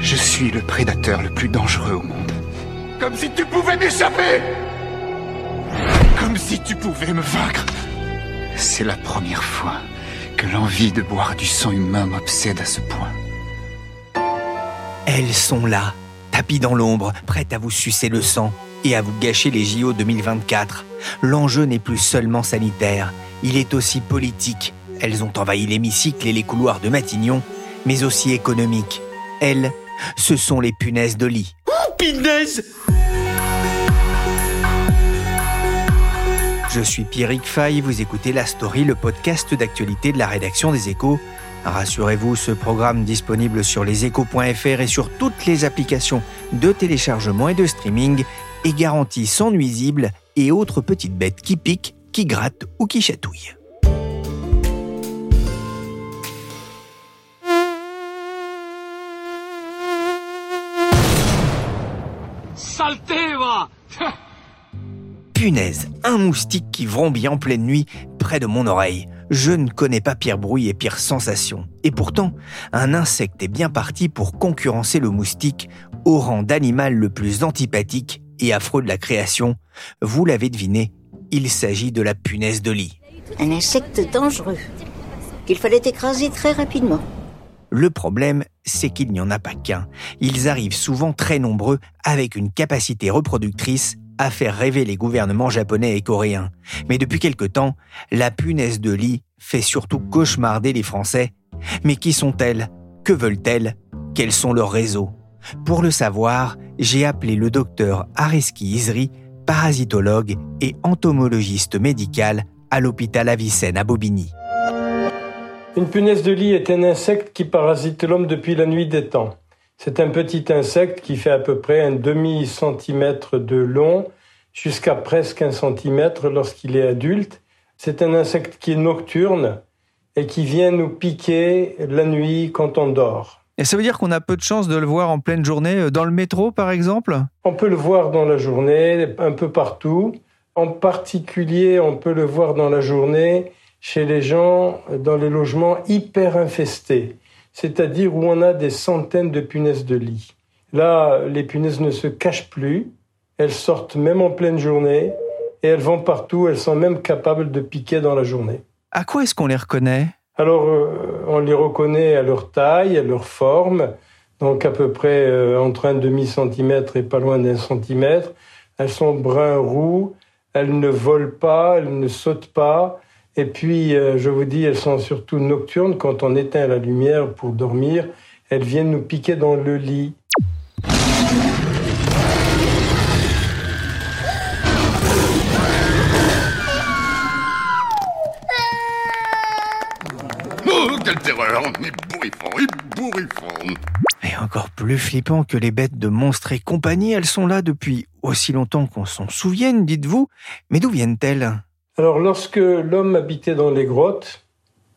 Je suis le prédateur le plus dangereux au monde. Comme si tu pouvais m'échapper Comme si tu pouvais me vaincre C'est la première fois que l'envie de boire du sang humain m'obsède à ce point. Elles sont là, tapis dans l'ombre, prêtes à vous sucer le sang et à vous gâcher les JO 2024. L'enjeu n'est plus seulement sanitaire, il est aussi politique. Elles ont envahi l'hémicycle et les couloirs de Matignon, mais aussi économique. Elles ce sont les punaises de lit. Oh, punaise Je suis Pierrick Fay, vous écoutez La Story, le podcast d'actualité de la rédaction des Échos. Rassurez-vous, ce programme disponible sur leséchos.fr et sur toutes les applications de téléchargement et de streaming est garanti sans nuisible et autres petites bêtes qui piquent, qui grattent ou qui chatouillent. Punaise, un moustique qui vrombit en pleine nuit près de mon oreille. Je ne connais pas pire bruit et pire sensation. Et pourtant, un insecte est bien parti pour concurrencer le moustique au rang d'animal le plus antipathique et affreux de la création. Vous l'avez deviné, il s'agit de la punaise de lit. Un insecte dangereux qu'il fallait écraser très rapidement. Le problème, c'est qu'il n'y en a pas qu'un. Ils arrivent souvent très nombreux avec une capacité reproductrice à faire rêver les gouvernements japonais et coréens. Mais depuis quelque temps, la punaise de lit fait surtout cauchemarder les Français. Mais qui sont-elles? Que veulent-elles? Quels sont leurs réseaux? Pour le savoir, j'ai appelé le docteur Ariski Isri, parasitologue et entomologiste médical à l'hôpital Avicenne à Bobigny. Une punaise de lit est un insecte qui parasite l'homme depuis la nuit des temps. C'est un petit insecte qui fait à peu près un demi-centimètre de long jusqu'à presque un centimètre lorsqu'il est adulte. C'est un insecte qui est nocturne et qui vient nous piquer la nuit quand on dort. Et ça veut dire qu'on a peu de chance de le voir en pleine journée, euh, dans le métro par exemple? On peut le voir dans la journée, un peu partout. En particulier, on peut le voir dans la journée chez les gens dans les logements hyper infestés, c'est-à-dire où on a des centaines de punaises de lit. Là, les punaises ne se cachent plus, elles sortent même en pleine journée et elles vont partout, elles sont même capables de piquer dans la journée. À quoi est-ce qu'on les reconnaît? Alors, euh, on les reconnaît à leur taille, à leur forme, donc à peu près euh, entre un demi-centimètre et pas loin d'un centimètre. Elles sont brun-roux, elles ne volent pas, elles ne sautent pas, et puis, euh, je vous dis, elles sont surtout nocturnes. Quand on éteint la lumière pour dormir, elles viennent nous piquer dans le lit. Oh, quelle terreur Ébouriffant, ébouriffant Et encore plus flippant que les bêtes de monstres et compagnie, elles sont là depuis aussi longtemps qu'on s'en souvienne, dites-vous. Mais d'où viennent-elles? Alors lorsque l'homme habitait dans les grottes,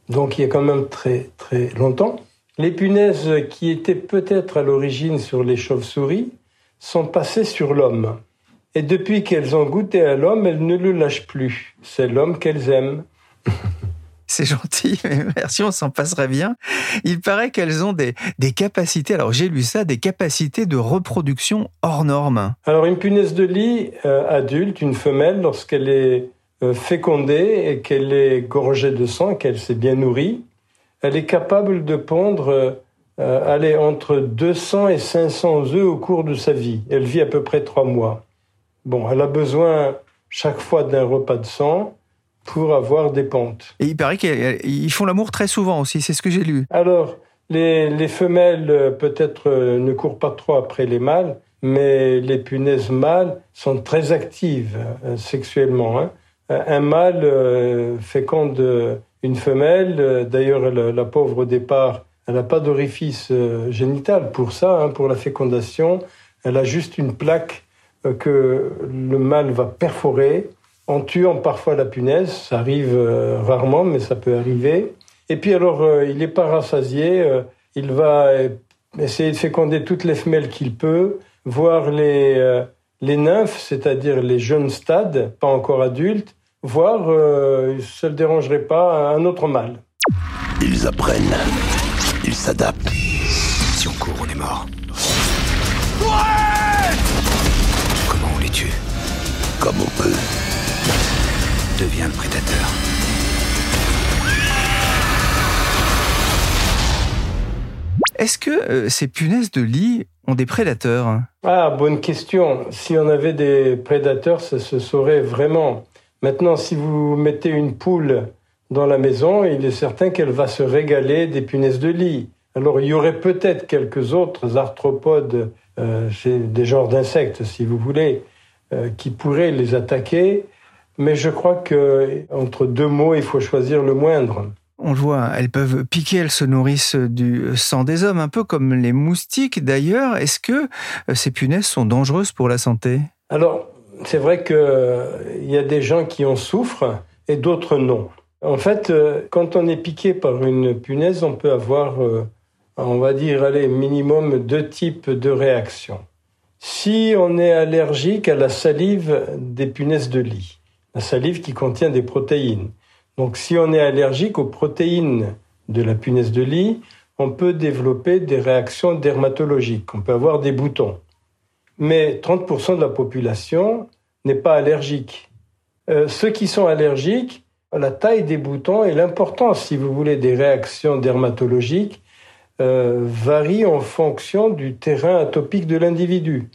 donc il y a quand même très très longtemps, les punaises qui étaient peut-être à l'origine sur les chauves-souris sont passées sur l'homme. Et depuis qu'elles ont goûté à l'homme, elles ne le lâchent plus. C'est l'homme qu'elles aiment. C'est gentil, mais merci, on s'en passerait bien. Il paraît qu'elles ont des, des capacités, alors j'ai lu ça, des capacités de reproduction hors normes. Alors une punaise de lit euh, adulte, une femelle, lorsqu'elle est fécondée et qu'elle est gorgée de sang, qu'elle s'est bien nourrie, elle est capable de pondre euh, aller entre 200 et 500 œufs au cours de sa vie. Elle vit à peu près trois mois. Bon, elle a besoin chaque fois d'un repas de sang pour avoir des pontes. Et il paraît qu'ils font l'amour très souvent aussi, c'est ce que j'ai lu. Alors, les, les femelles euh, peut-être ne courent pas trop après les mâles, mais les punaises mâles sont très actives sexuellement. Hein. Un mâle féconde une femelle. D'ailleurs, la, pauvre au départ, elle n'a pas d'orifice génital pour ça, hein, pour la fécondation. Elle a juste une plaque que le mâle va perforer en tuant parfois la punaise. Ça arrive rarement, mais ça peut arriver. Et puis alors, il est pas rassasié. il va essayer de féconder toutes les femelles qu'il peut, voir les, euh, les nymphes, c'est-à-dire les jeunes stades, pas encore adultes, voir euh, ça ne le dérangerait pas un autre mâle. Ils apprennent, ils s'adaptent. Si on court, on est mort. Ouais Comment on les tue? Comme on peut. Deviens le prédateur. Est-ce que euh, ces punaises de lit ont des prédateurs? Ah, bonne question. Si on avait des prédateurs, ça se saurait vraiment. Maintenant, si vous mettez une poule dans la maison, il est certain qu'elle va se régaler des punaises de lit. Alors, il y aurait peut-être quelques autres arthropodes, euh, des genres d'insectes, si vous voulez, euh, qui pourraient les attaquer. Mais je crois que entre deux mots, il faut choisir le moindre. On le voit, elles peuvent piquer, elles se nourrissent du sang des hommes, un peu comme les moustiques d'ailleurs. Est-ce que euh, ces punaises sont dangereuses pour la santé? Alors, c'est vrai qu'il euh, y a des gens qui en souffrent et d'autres non. En fait, euh, quand on est piqué par une punaise, on peut avoir, on va dire, allez, minimum deux types de réactions. Si on est allergique à la salive des punaises de lit, la salive qui contient des protéines, donc si on est allergique aux protéines de la punaise de lit, on peut développer des réactions dermatologiques, on peut avoir des boutons. Mais 30% de la population n'est pas allergique. Euh, ceux qui sont allergiques, la taille des boutons et l'importance, si vous voulez, des réactions dermatologiques euh, varient en fonction du terrain atopique de l'individu.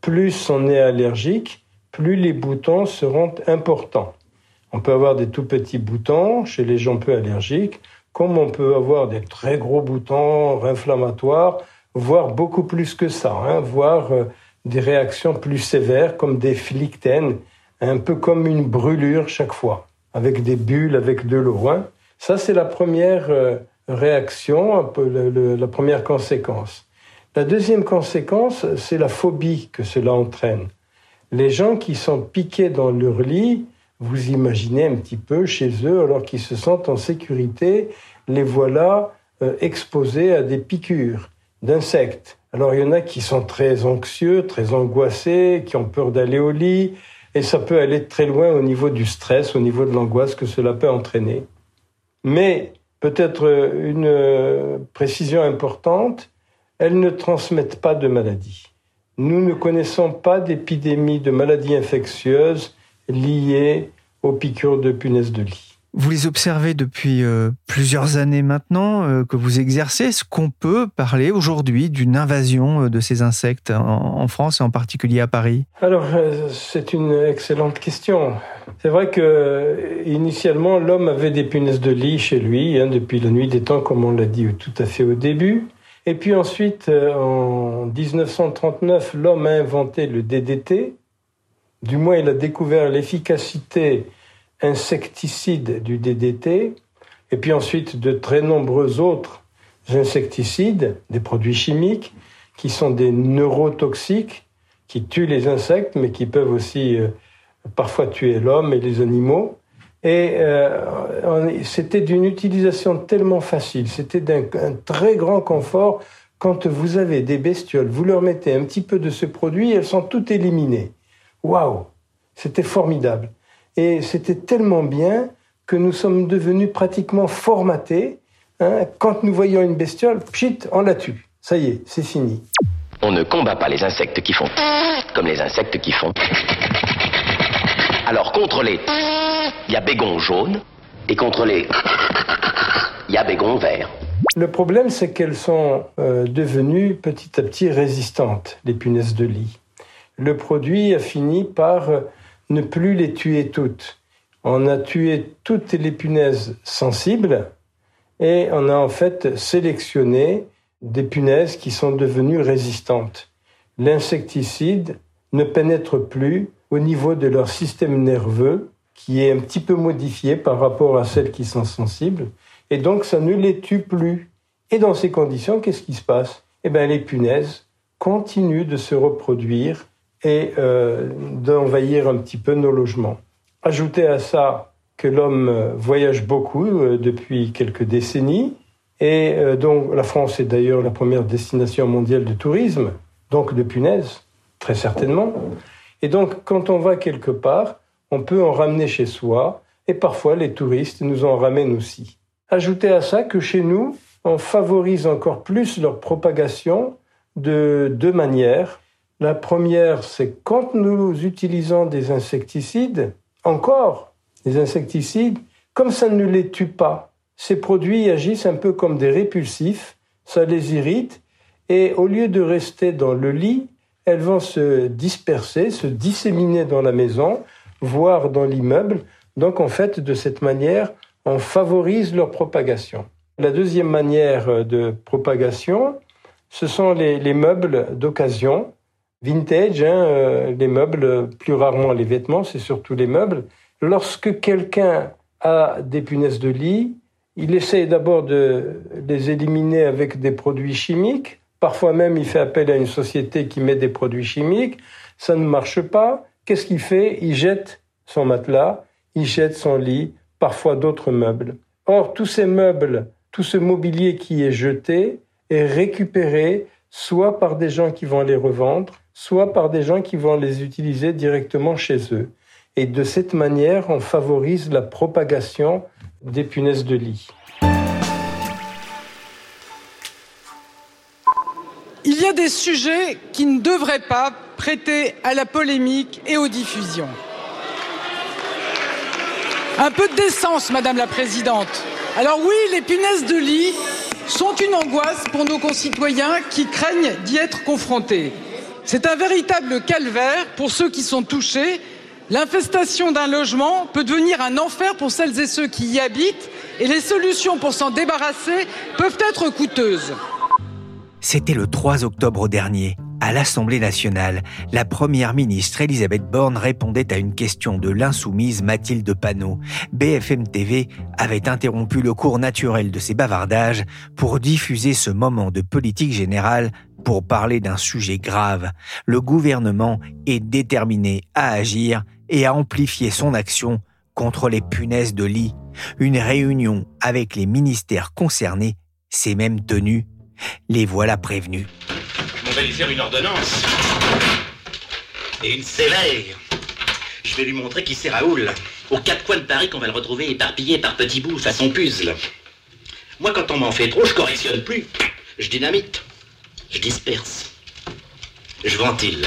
Plus on est allergique, plus les boutons seront importants. On peut avoir des tout petits boutons chez les gens peu allergiques, comme on peut avoir des très gros boutons inflammatoires, voire beaucoup plus que ça, hein, voire euh, des réactions plus sévères comme des flictènes, un peu comme une brûlure chaque fois, avec des bulles, avec de l'eau. Hein. Ça, c'est la première euh, réaction, un peu la première conséquence. La deuxième conséquence, c'est la phobie que cela entraîne. Les gens qui sont piqués dans leur lit, vous imaginez un petit peu chez eux, alors qu'ils se sentent en sécurité, les voilà euh, exposés à des piqûres d'insectes. Alors il y en a qui sont très anxieux, très angoissés, qui ont peur d'aller au lit, et ça peut aller très loin au niveau du stress, au niveau de l'angoisse que cela peut entraîner. Mais peut-être euh, une euh, précision importante, elles ne transmettent pas de maladies. Nous ne connaissons pas d'épidémie de maladies infectieuses liées aux piqûres de punaises de lit. Vous les observez depuis euh, plusieurs années maintenant euh, que vous exercez. Est-ce qu'on peut parler aujourd'hui d'une invasion euh, de ces insectes en, France et en particulier à Paris? Alors, c'est une excellente question. C'est vrai que initialement, l'homme avait des punaises de lit chez lui hein, depuis la nuit des temps, comme on l'a dit tout à fait au début. Et puis ensuite, en 1939, l'homme a inventé le DDT, du moins il a découvert l'efficacité insecticide du DDT, et puis ensuite de très nombreux autres insecticides, des produits chimiques, qui sont des neurotoxiques, qui tuent les insectes, mais qui peuvent aussi euh, parfois tuer l'homme et les animaux. Et euh, c'était d'une utilisation tellement facile, c'était d'un très grand confort. Quand vous avez des bestioles, vous leur mettez un petit peu de ce produit, elles sont toutes éliminées. Waouh C'était formidable. Et c'était tellement bien que nous sommes devenus pratiquement formatés. Hein. Quand nous voyons une bestiole, pchit, on la tue. Ça y est, c'est fini. On ne combat pas les insectes qui font comme les insectes qui font. Alors contre les il y a bégon jaune et contre les il y a bégon vert. Le problème, c'est qu'elles sont euh, devenues petit à petit résistantes, les punaises de lit le produit a fini par ne plus les tuer toutes. On a tué toutes les punaises sensibles et on a en fait sélectionné des punaises qui sont devenues résistantes. L'insecticide ne pénètre plus au niveau de leur système nerveux qui est un petit peu modifiée par rapport à celles qui sont sensibles, et donc ça ne les tue plus. Et dans ces conditions, qu'est-ce qui se passe? Eh bien, les punaises continuent de se reproduire et euh, d'envahir un petit peu nos logements. Ajoutez à ça que l'homme euh, voyage beaucoup euh, depuis quelques décennies, et donc la France est d'ailleurs la première destination mondiale de tourisme, donc de punaises, très certainement. Et donc quand on va quelque part, on peut en ramener chez soi, et parfois les touristes nous en ramènent aussi. Ajoutez à ça que chez nous, on favorise encore plus leur propagation de deux manières. La première, c'est quand nous utilisons des insecticides, encore des insecticides, comme ça ne les tue pas, ces produits agissent un peu comme des répulsifs, ça les irrite, et au lieu de rester dans le lit, elles vont se disperser, se disséminer dans la maison, voire dans l'immeuble. Donc en fait, de cette manière, on favorise leur propagation. La deuxième manière de propagation, ce sont les, les meubles d'occasion, vintage, hein, euh, les meubles, plus rarement les vêtements, c'est surtout les meubles. Lorsque quelqu'un a des punaises de lit, il essaie d'abord de les éliminer avec des produits chimiques. Parfois même, il fait appel à une société qui met des produits chimiques. Ça ne marche pas. Qu'est-ce qu'il fait? Il jette son matelas, il jette son lit, parfois d'autres meubles. Or, tous ces meubles, tout ce mobilier qui est jeté est récupéré soit par des gens qui vont les revendre, soit par des gens qui vont les utiliser directement chez eux. Et de cette manière, on favorise la propagation des punaises de lit. Il y a des sujets qui ne devraient pas prêter à la polémique et aux diffusions. Un peu de décence, Madame la Présidente. Alors oui, les punaises de lit sont une angoisse pour nos concitoyens qui craignent d'y être confrontés. C'est un véritable calvaire pour ceux qui sont touchés. L'infestation d'un logement peut devenir un enfer pour celles et ceux qui y habitent et les solutions pour s'en débarrasser peuvent être coûteuses. C'était le 3 octobre dernier. À l'Assemblée nationale, la première ministre Elisabeth Borne répondait à une question de l'insoumise Mathilde Panot. BFM TV avait interrompu le cours naturel de ses bavardages pour diffuser ce moment de politique générale pour parler d'un sujet grave. Le gouvernement est déterminé à agir et à amplifier son action contre les punaises de lit. Une réunion avec les ministères concernés s'est même tenue. Les voilà prévenus. On va lui faire une ordonnance. Et une sévère. Je vais lui montrer qui c'est Raoul. Aux quatre coins de Paris qu'on va le retrouver éparpillé par petits bouts façon puzzle. Moi, quand on m'en fait trop, je correctionne plus. Je dynamite. Je disperse. Je ventile.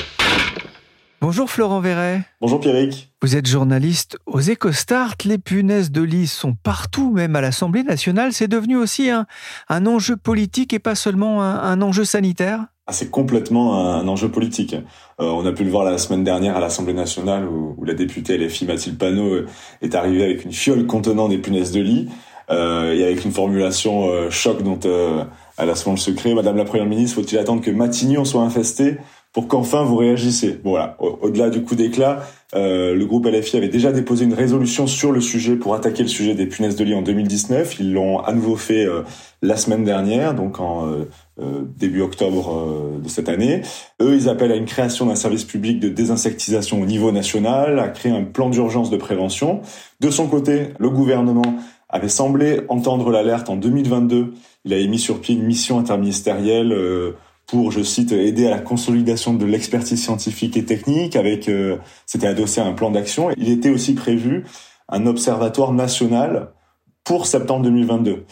Bonjour Florent Verret. Bonjour Pierrick. Vous êtes journaliste aux EcoStart. Les punaises de lit sont partout, même à l'Assemblée nationale. C'est devenu aussi un, un, enjeu politique et pas seulement un, un enjeu sanitaire ah, C'est complètement un enjeu politique. Euh, on a pu le voir la semaine dernière à l'Assemblée nationale où, où, la députée LFI Mathilde Panot est arrivée avec une fiole contenant des punaises de lit euh, et avec une formulation euh, choc dont euh, elle a souvent. Madame la Première ministre, faut-il attendre que Matignon soit infesté pour qu'enfin vous réagissiez. Bon, voilà, au-delà du coup d'éclat, euh, le groupe LFI avait déjà déposé une résolution sur le sujet pour attaquer le sujet des punaises de lit en 2019. Ils l'ont à nouveau fait euh, la semaine dernière, donc en euh, euh début octobre euh, de cette année. Eux, ils appellent à une création d'un service public de désinsectisation au niveau national, à créer un plan d'urgence de prévention. De son côté, le gouvernement avait semblé entendre l'alerte en 2022. Il a mis sur pied une mission interministérielle pour, je cite, aider à la consolidation de l'expertise scientifique et technique. Avec, euh, c'était adossé à un plan d'action. Il était aussi prévu un observatoire national pour septembre 2022.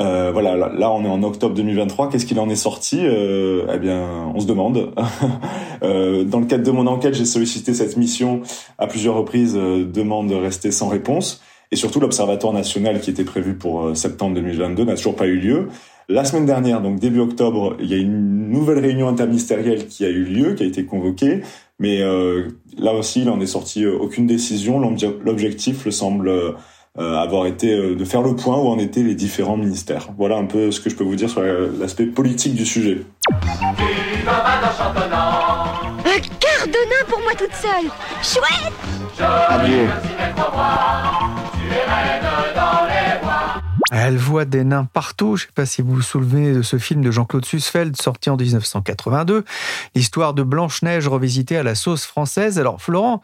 Euh, voilà, là, on est en octobre 2023. Qu'est-ce qu'il en est sorti? Euh, Eh bien, on se demande. euh, dans le cadre de mon enquête, j'ai sollicité cette mission à plusieurs reprises. Euh, demande restée sans réponse. Et surtout, l'observatoire national qui était prévu pour euh, septembre 2022 n'a toujours pas eu lieu. La semaine dernière, donc début octobre, il y a une nouvelle réunion interministérielle qui a eu lieu, qui a été convoquée, mais euh, là aussi, il en est sorti euh, aucune décision. L'objectif le semble euh, avoir été de faire le point où en étaient les différents ministères. Voilà un peu ce que je peux vous dire sur l'aspect politique du sujet. Un Ardonin pour moi toute seule. Chouette Adieu. Elle voit des nains partout. Je ne sais pas si vous vous souvenez de ce film de Jean-Claude Sussfeld sorti en 1982, l'histoire de Blanche-Neige revisitée à la sauce française. Alors Florent,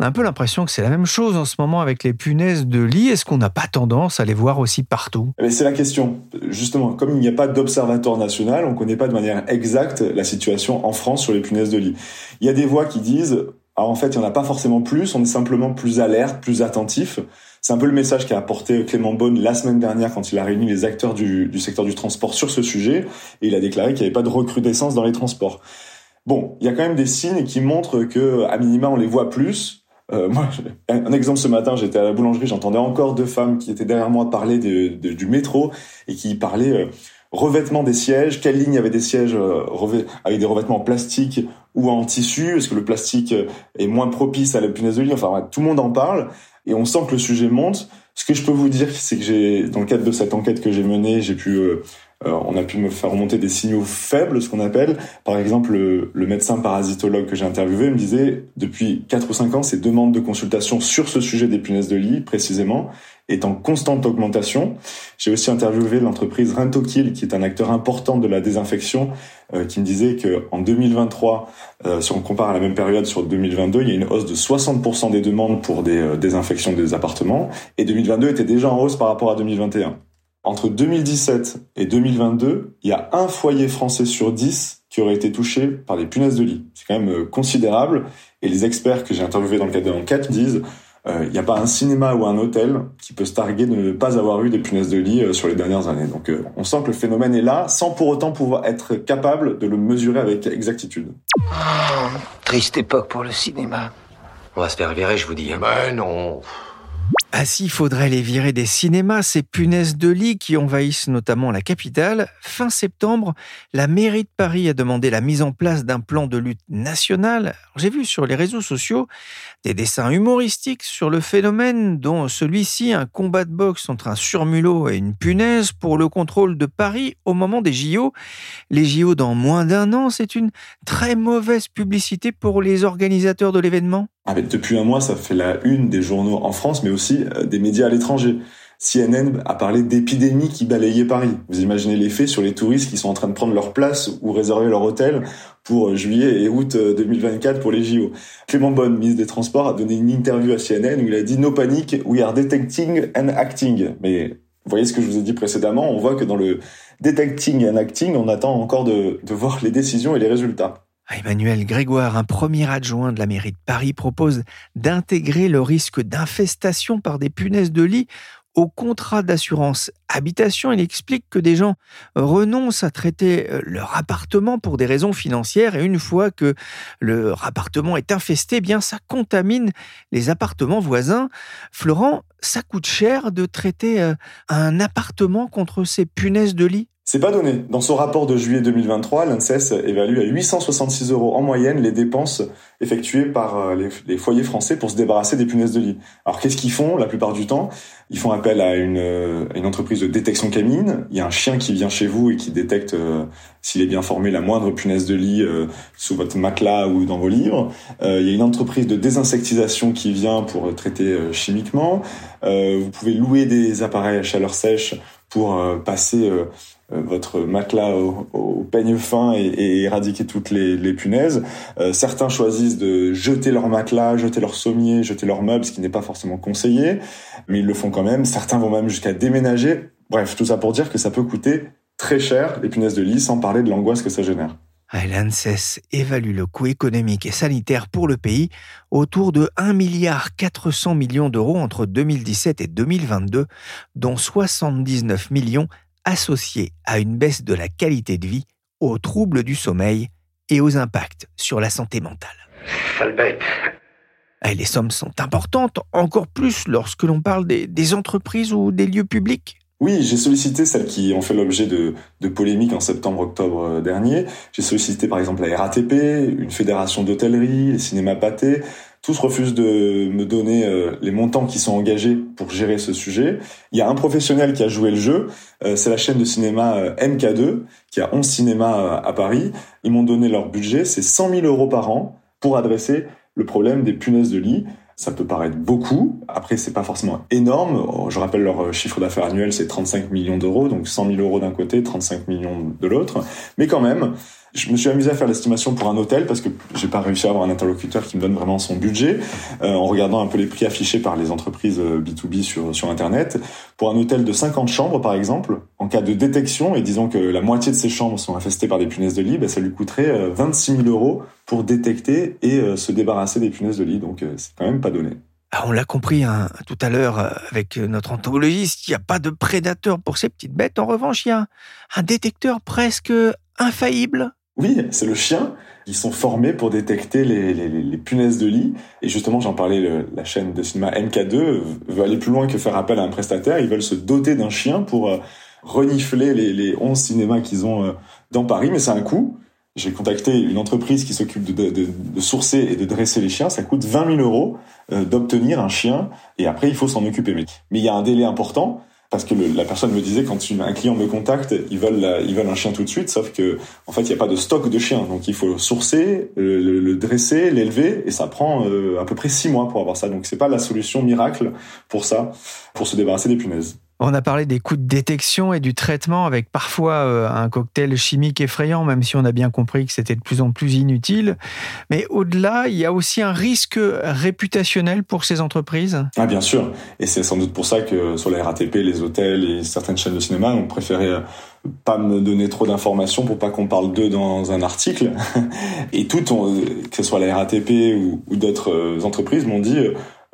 on a un peu l'impression que c'est la même chose en ce moment avec les punaises de lit. Est-ce qu'on n'a pas tendance à les voir aussi partout? Mais c'est la question. Justement, comme il n'y a pas d'observatoire national, on ne connaît pas de manière exacte la situation en France sur les punaises de lit. Il y a des voix qui disent ah, en fait, il n'y en a pas forcément plus, on est simplement plus alerte, plus attentif. C'est un peu le message qu'a apporté Clément Beaune la semaine dernière quand il a réuni les acteurs du, secteur du transport sur ce sujet et il a déclaré qu'il n'y avait pas de recrudescence dans les transports. Bon, il y a quand même des signes qui montrent que, à minima, on les voit plus. Euh, moi, un exemple ce matin, j'étais à la boulangerie, j'entendais encore deux femmes qui étaient derrière moi parler du métro et qui parlaient euh, revêtement des sièges, quelle ligne avait des sièges euh, avec des revêtements en plastique ou en tissu, est-ce que le plastique est moins propice à la punaise de lit, enfin tout le monde en parle et on sent que le sujet monte. Ce que je peux vous dire, c'est que j'ai, dans le cadre de cette enquête que j'ai menée, j'ai pu, euh, on a pu me faire remonter des signaux faibles, ce qu'on appelle. Par exemple, le, le, médecin parasitologue que j'ai interviewé me disait, depuis 4 ou 5 ans, ces demandes de consultation sur ce sujet des punaises de lit, précisément, est en constante augmentation. J'ai aussi interviewé l'entreprise Rentokil, qui est un acteur important de la désinfection, euh, qui me disait que en 2023, euh, si on compare à la même période sur 2022, il y a une hausse de 60% des demandes pour des euh, désinfections des appartements, et 2022 était déjà en hausse par rapport à 2021. Entre 2017 et 2022, il y a un foyer français sur 10 qui aurait été touché par des punaises de lit. C'est quand même considérable, et les experts que j'ai interviewés dans le cadre de l'enquête disent il euh, n'y a pas un cinéma ou un hôtel qui peut se targuer de ne pas avoir eu des punaises de lit euh, sur les dernières années. Donc euh, on sent que le phénomène est là, sans pour autant pouvoir être capable de le mesurer avec exactitude. Oh, triste époque pour le cinéma. On va se faire virer, je vous dis. Hein. Ben non. Ah si, il faudrait les virer des cinémas, ces punaises de lit qui envahissent notamment la capitale. Fin septembre, la mairie de Paris a demandé la mise en place d'un plan de lutte national. J'ai vu sur les réseaux sociaux des dessins humoristiques sur le phénomène, dont celui-ci, un combat de boxe entre un surmulot et une punaise pour le contrôle de Paris au moment des JO. Les JO dans moins d'un an, c'est une très mauvaise publicité pour les organisateurs de l'événement. Ah, depuis un mois, ça fait la une des journaux en France, mais aussi euh, des médias à l'étranger. CNN a parlé d'épidémie qui balayait Paris. Vous imaginez l'effet sur les touristes qui sont en train de prendre leur place ou réserver leur hôtel pour euh, juillet et août 2024 euh, pour les JO. Clément Bonne, ministre des Transports, a donné une interview à CNN où il a dit No panic, we are detecting and acting. Mais vous voyez ce que je vous ai dit précédemment, on voit que dans le detecting and acting, on attend encore de, de voir les décisions et les résultats. Emmanuel Grégoire, un premier adjoint de la mairie de Paris, propose d'intégrer le risque d'infestation par des punaises de lit au contrat d'assurance habitation. Il explique que des gens renoncent à traiter euh, leur appartement pour des raisons financières et une fois que leur appartement est infesté, eh bien ça contamine les appartements voisins. Florent, ça coûte cher de traiter euh, un appartement contre ces punaises de lit? C'est pas donné. Dans son rapport de juillet 2023, l'ANSES évalue à 866 euros en moyenne les dépenses effectuées par euh, les, foyers français pour se débarrasser des punaises de lit. Alors qu'est-ce qu'ils font la plupart du temps? Ils font appel à une, euh, une, entreprise de détection canine. Il y a un chien qui vient chez vous et qui détecte euh, s'il est bien formé la moindre punaise de lit sous votre matelas ou dans vos livres. il y a une entreprise de désinsectisation qui vient pour traiter chimiquement. vous pouvez louer des appareils à chaleur sèche pour passer euh, votre matelas au, peigne fin et, éradiquer toutes les, punaises. Euh, certains choisissent de jeter leur matelas, jeter leur sommier, jeter leurs meubles, ce qui n'est pas forcément conseillé, mais ils le font quand même. Certains vont même jusqu'à déménager. Bref, tout ça pour dire que ça peut coûter très cher les punaises de lit, sans parler de l'angoisse que ça génère. L'ANSES évalue le coût économique et sanitaire pour le pays autour de 1 milliard 400 millions d'euros entre 2017 et 2022, dont 79 millions associé à une baisse de la qualité de vie, aux troubles du sommeil et aux impacts sur la santé mentale. Et les sommes sont importantes, encore plus lorsque l'on parle des, entreprises ou des lieux publics. Oui, j'ai sollicité celles qui ont fait l'objet de, de polémiques en septembre-octobre euh, dernier. J'ai sollicité par exemple la RATP, une fédération d'hôtellerie, les cinémas pâtés, tous refusent de me donner euh, les montants qui sont engagés pour gérer ce sujet. Il y a un professionnel qui a joué le jeu, euh, c'est la chaîne de cinéma euh, MK2, qui a 11 cinémas à Paris. Ils m'ont donné leur budget, c'est 100 000 euros par an pour adresser le problème des punaises de lit. Ça peut paraître beaucoup. Après, c'est pas forcément énorme. Je rappelle leur chiffre d'affaires annuel, c'est 35 millions d'euros, donc 100 000 euros d'un côté, 35 millions de l'autre. Mais quand même, je me suis amusé à faire l'estimation pour un hôtel parce que j'ai pas réussi à avoir un interlocuteur qui me donne vraiment son budget euh, en regardant un peu les prix affichés par les entreprises B2B euh, sur internet. Pour un hôtel de 50 chambres par exemple, en cas de détection et disons que la moitié de ces chambres sont infestées par des punaises de lit, ben, ça lui coûterait 26 euh, 000 euros pour détecter et se débarrasser des punaises de lit. Donc c'est quand même pas donné. Ah, on l'a compris hein, tout à l'heure avec notre entomologiste, il n'y a pas de prédateur pour ces petites bêtes. En revanche, il y a un détecteur presque infaillible oui, c'est le chien. Ils sont formés pour détecter les, punaises de lit. Et justement, j'en parlais, la chaîne de cinéma MK2 veut aller plus loin que faire appel à un prestataire. Ils veulent se doter d'un chien pour euh, renifler les, les 11 cinémas qu'ils ont euh, dans Paris. Mais c'est un coût. J'ai contacté une entreprise qui s'occupe de, sourcer et de dresser les chiens. Ça coûte 20 000 euros euh, d'obtenir un chien. Et après, il faut s'en occuper. Mais il y a un délai important parce que la personne me disait quand un client me contacte, ils veulent ils veulent un chien tout de suite, sauf que en fait il n'y a pas de stock de chiens, donc il faut sourcer, le, dresser, l'élever, et ça prend euh, à peu près six mois pour avoir ça. Donc c'est pas la solution miracle pour ça, pour se débarrasser des punaises. On a parlé des coûts de détection et du traitement avec parfois euh, un cocktail chimique effrayant, même si on a bien compris que c'était de plus en plus inutile. Mais au-delà, il y a aussi un risque réputationnel pour ces entreprises? Ah bien sûr, et c'est sans doute pour ça que sur la RATP, les hôtels et certaines chaînes de cinéma ont préféré euh, pas me donner trop d'informations pour pas qu'on parle d'eux dans un article. Et toutes, que ce soit la RATP ou, d'autres euh, entreprises, m'ont dit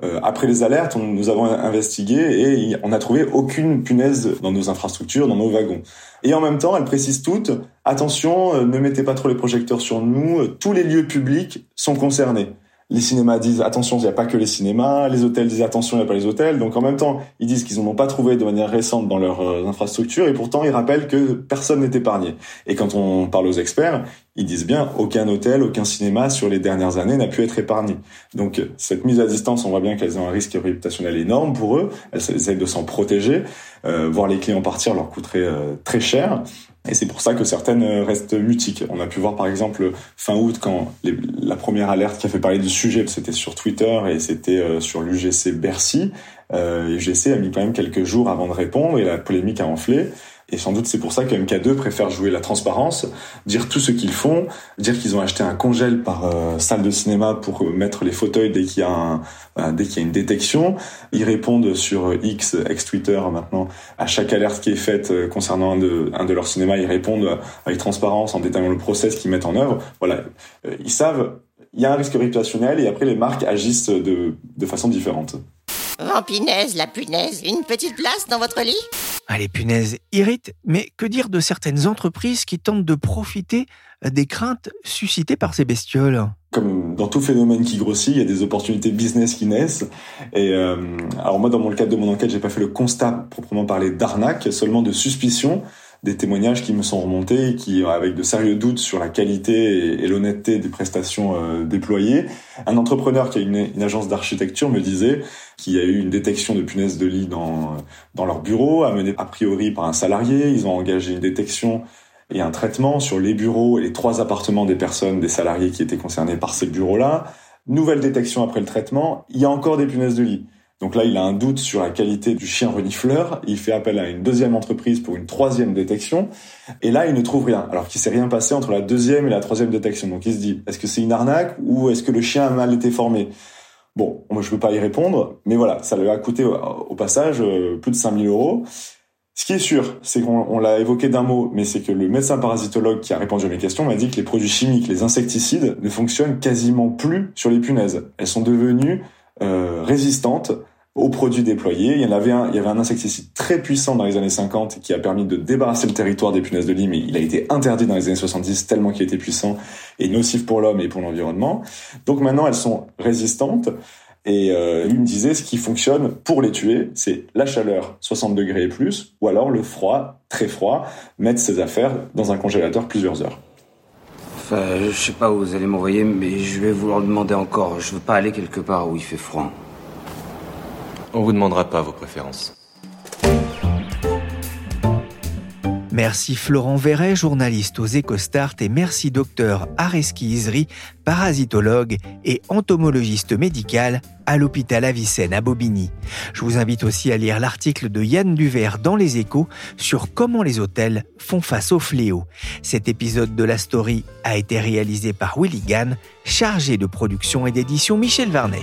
euh, après les alertes, nous avons investigué et on n'a trouvé aucune punaise dans nos infrastructures, dans nos wagons. Et en même temps, elles précisent toutes, attention, euh, ne mettez pas trop les projecteurs sur nous, euh, tous les lieux publics sont concernés les cinémas disent attention, il n'y a pas que les cinémas, les hôtels disent attention, il n'y a pas les hôtels. Donc en même temps, ils disent qu'ils n'en ont pas trouvé de manière récente dans leurs euh, infrastructures et pourtant ils rappellent que personne n'est épargné. Et quand on parle aux experts, ils disent bien aucun hôtel, aucun cinéma sur les dernières années n'a pu être épargné. Donc cette mise à distance, on voit bien qu'elles ont un risque réputationnel énorme pour eux. Elles essaient de s'en protéger. Euh, voir les clients partir leur coûterait euh, très cher. Et c'est pour ça que certaines restent mutiques. On a pu voir par exemple fin août quand la première alerte qui a fait parler du sujet, c'était sur Twitter et c'était euh, sur l'UGC Bercy. Euh, L'UGC a mis quand même quelques jours avant de répondre et la polémique a enflé. Et sans doute c'est pour ça que MK2 préfère jouer la transparence, dire tout ce qu'ils font, dire qu'ils ont acheté un congèle par euh, salle de cinéma pour mettre les fauteuils dès qu'il y a un, euh, dès qu'il y a une détection. Ils répondent sur X, ex Twitter maintenant, à chaque alerte qui est faite euh, concernant un de, leurs cinémas. Ils répondent avec transparence en détaillant le process qu'ils mettent en œuvre. Voilà, ils savent, il y a un risque réputationnel et après les marques agissent de, façon différente. Vampinaise, la punaise, une petite place dans votre lit? Ah, les punaises irritent, mais que dire de certaines entreprises qui tentent de profiter des craintes suscitées par ces bestioles? Comme dans tout phénomène qui grossit, il y a des opportunités business qui naissent. Et euh, alors moi, dans mon cadre de mon enquête, j'ai pas fait le constat proprement parler d'arnaque, seulement de suspicion des témoignages qui me sont remontés, qui avec de sérieux doutes sur la qualité et, l'honnêteté des prestations euh, déployées. Un entrepreneur qui a une, une agence d'architecture me disait qu'il y a eu une détection de punaises de lit dans dans leur bureau, amenée a priori par un salarié. Ils ont engagé une détection et un traitement sur les bureaux et les trois appartements des personnes, des salariés qui étaient concernés par ces bureaux-là. Nouvelle détection après le traitement, il y a encore des punaises de lit. Donc là, il a un doute sur la qualité du chien renifleur. Il fait appel à une deuxième entreprise pour une troisième détection. Et là, il ne trouve rien. Alors qu'il s'est rien passé entre la deuxième et la troisième détection. Donc il se dit, est-ce que c'est une arnaque ou est-ce que le chien a mal été formé? Bon, moi je peux pas y répondre, mais voilà, ça lui a coûté au passage euh, plus de 5000 euros. Ce qui est sûr, c'est qu'on l'a évoqué d'un mot, mais c'est que le médecin parasitologue qui a répondu à mes questions m'a dit que les produits chimiques, les insecticides, ne fonctionnent quasiment plus sur les punaises. Elles sont devenues euh, résistantes aux produits déployés. Il y en avait un, il y avait un insecticide très puissant dans les années 50 qui a permis de débarrasser le territoire des punaises de lit, mais il a été interdit dans les années 70 tellement qu'il était puissant et nocif pour l'homme et pour l'environnement. Donc maintenant, elles sont résistantes. Et euh, lui me disait, ce qui fonctionne pour les tuer, c'est la chaleur 60 degrés et plus, ou alors le froid, très froid, mettre ses affaires dans un congélateur plusieurs heures. Enfin, je sais pas où vous allez m'envoyer, mais je vais vous le demander encore. Je veux pas aller quelque part où il fait froid. On vous demandera pas vos préférences. Merci Florent Verret, journaliste aux EcoStart, et merci docteur Areski Isri, parasitologue et entomologiste médical à l'hôpital Avicenne à Bobigny. Je vous invite aussi à lire l'article de Yann Duvert dans Les Échos sur comment les hôtels font face au fléau. Cet épisode de la story a été réalisé par Willy Gann, chargé de production et d'édition Michel Varnet.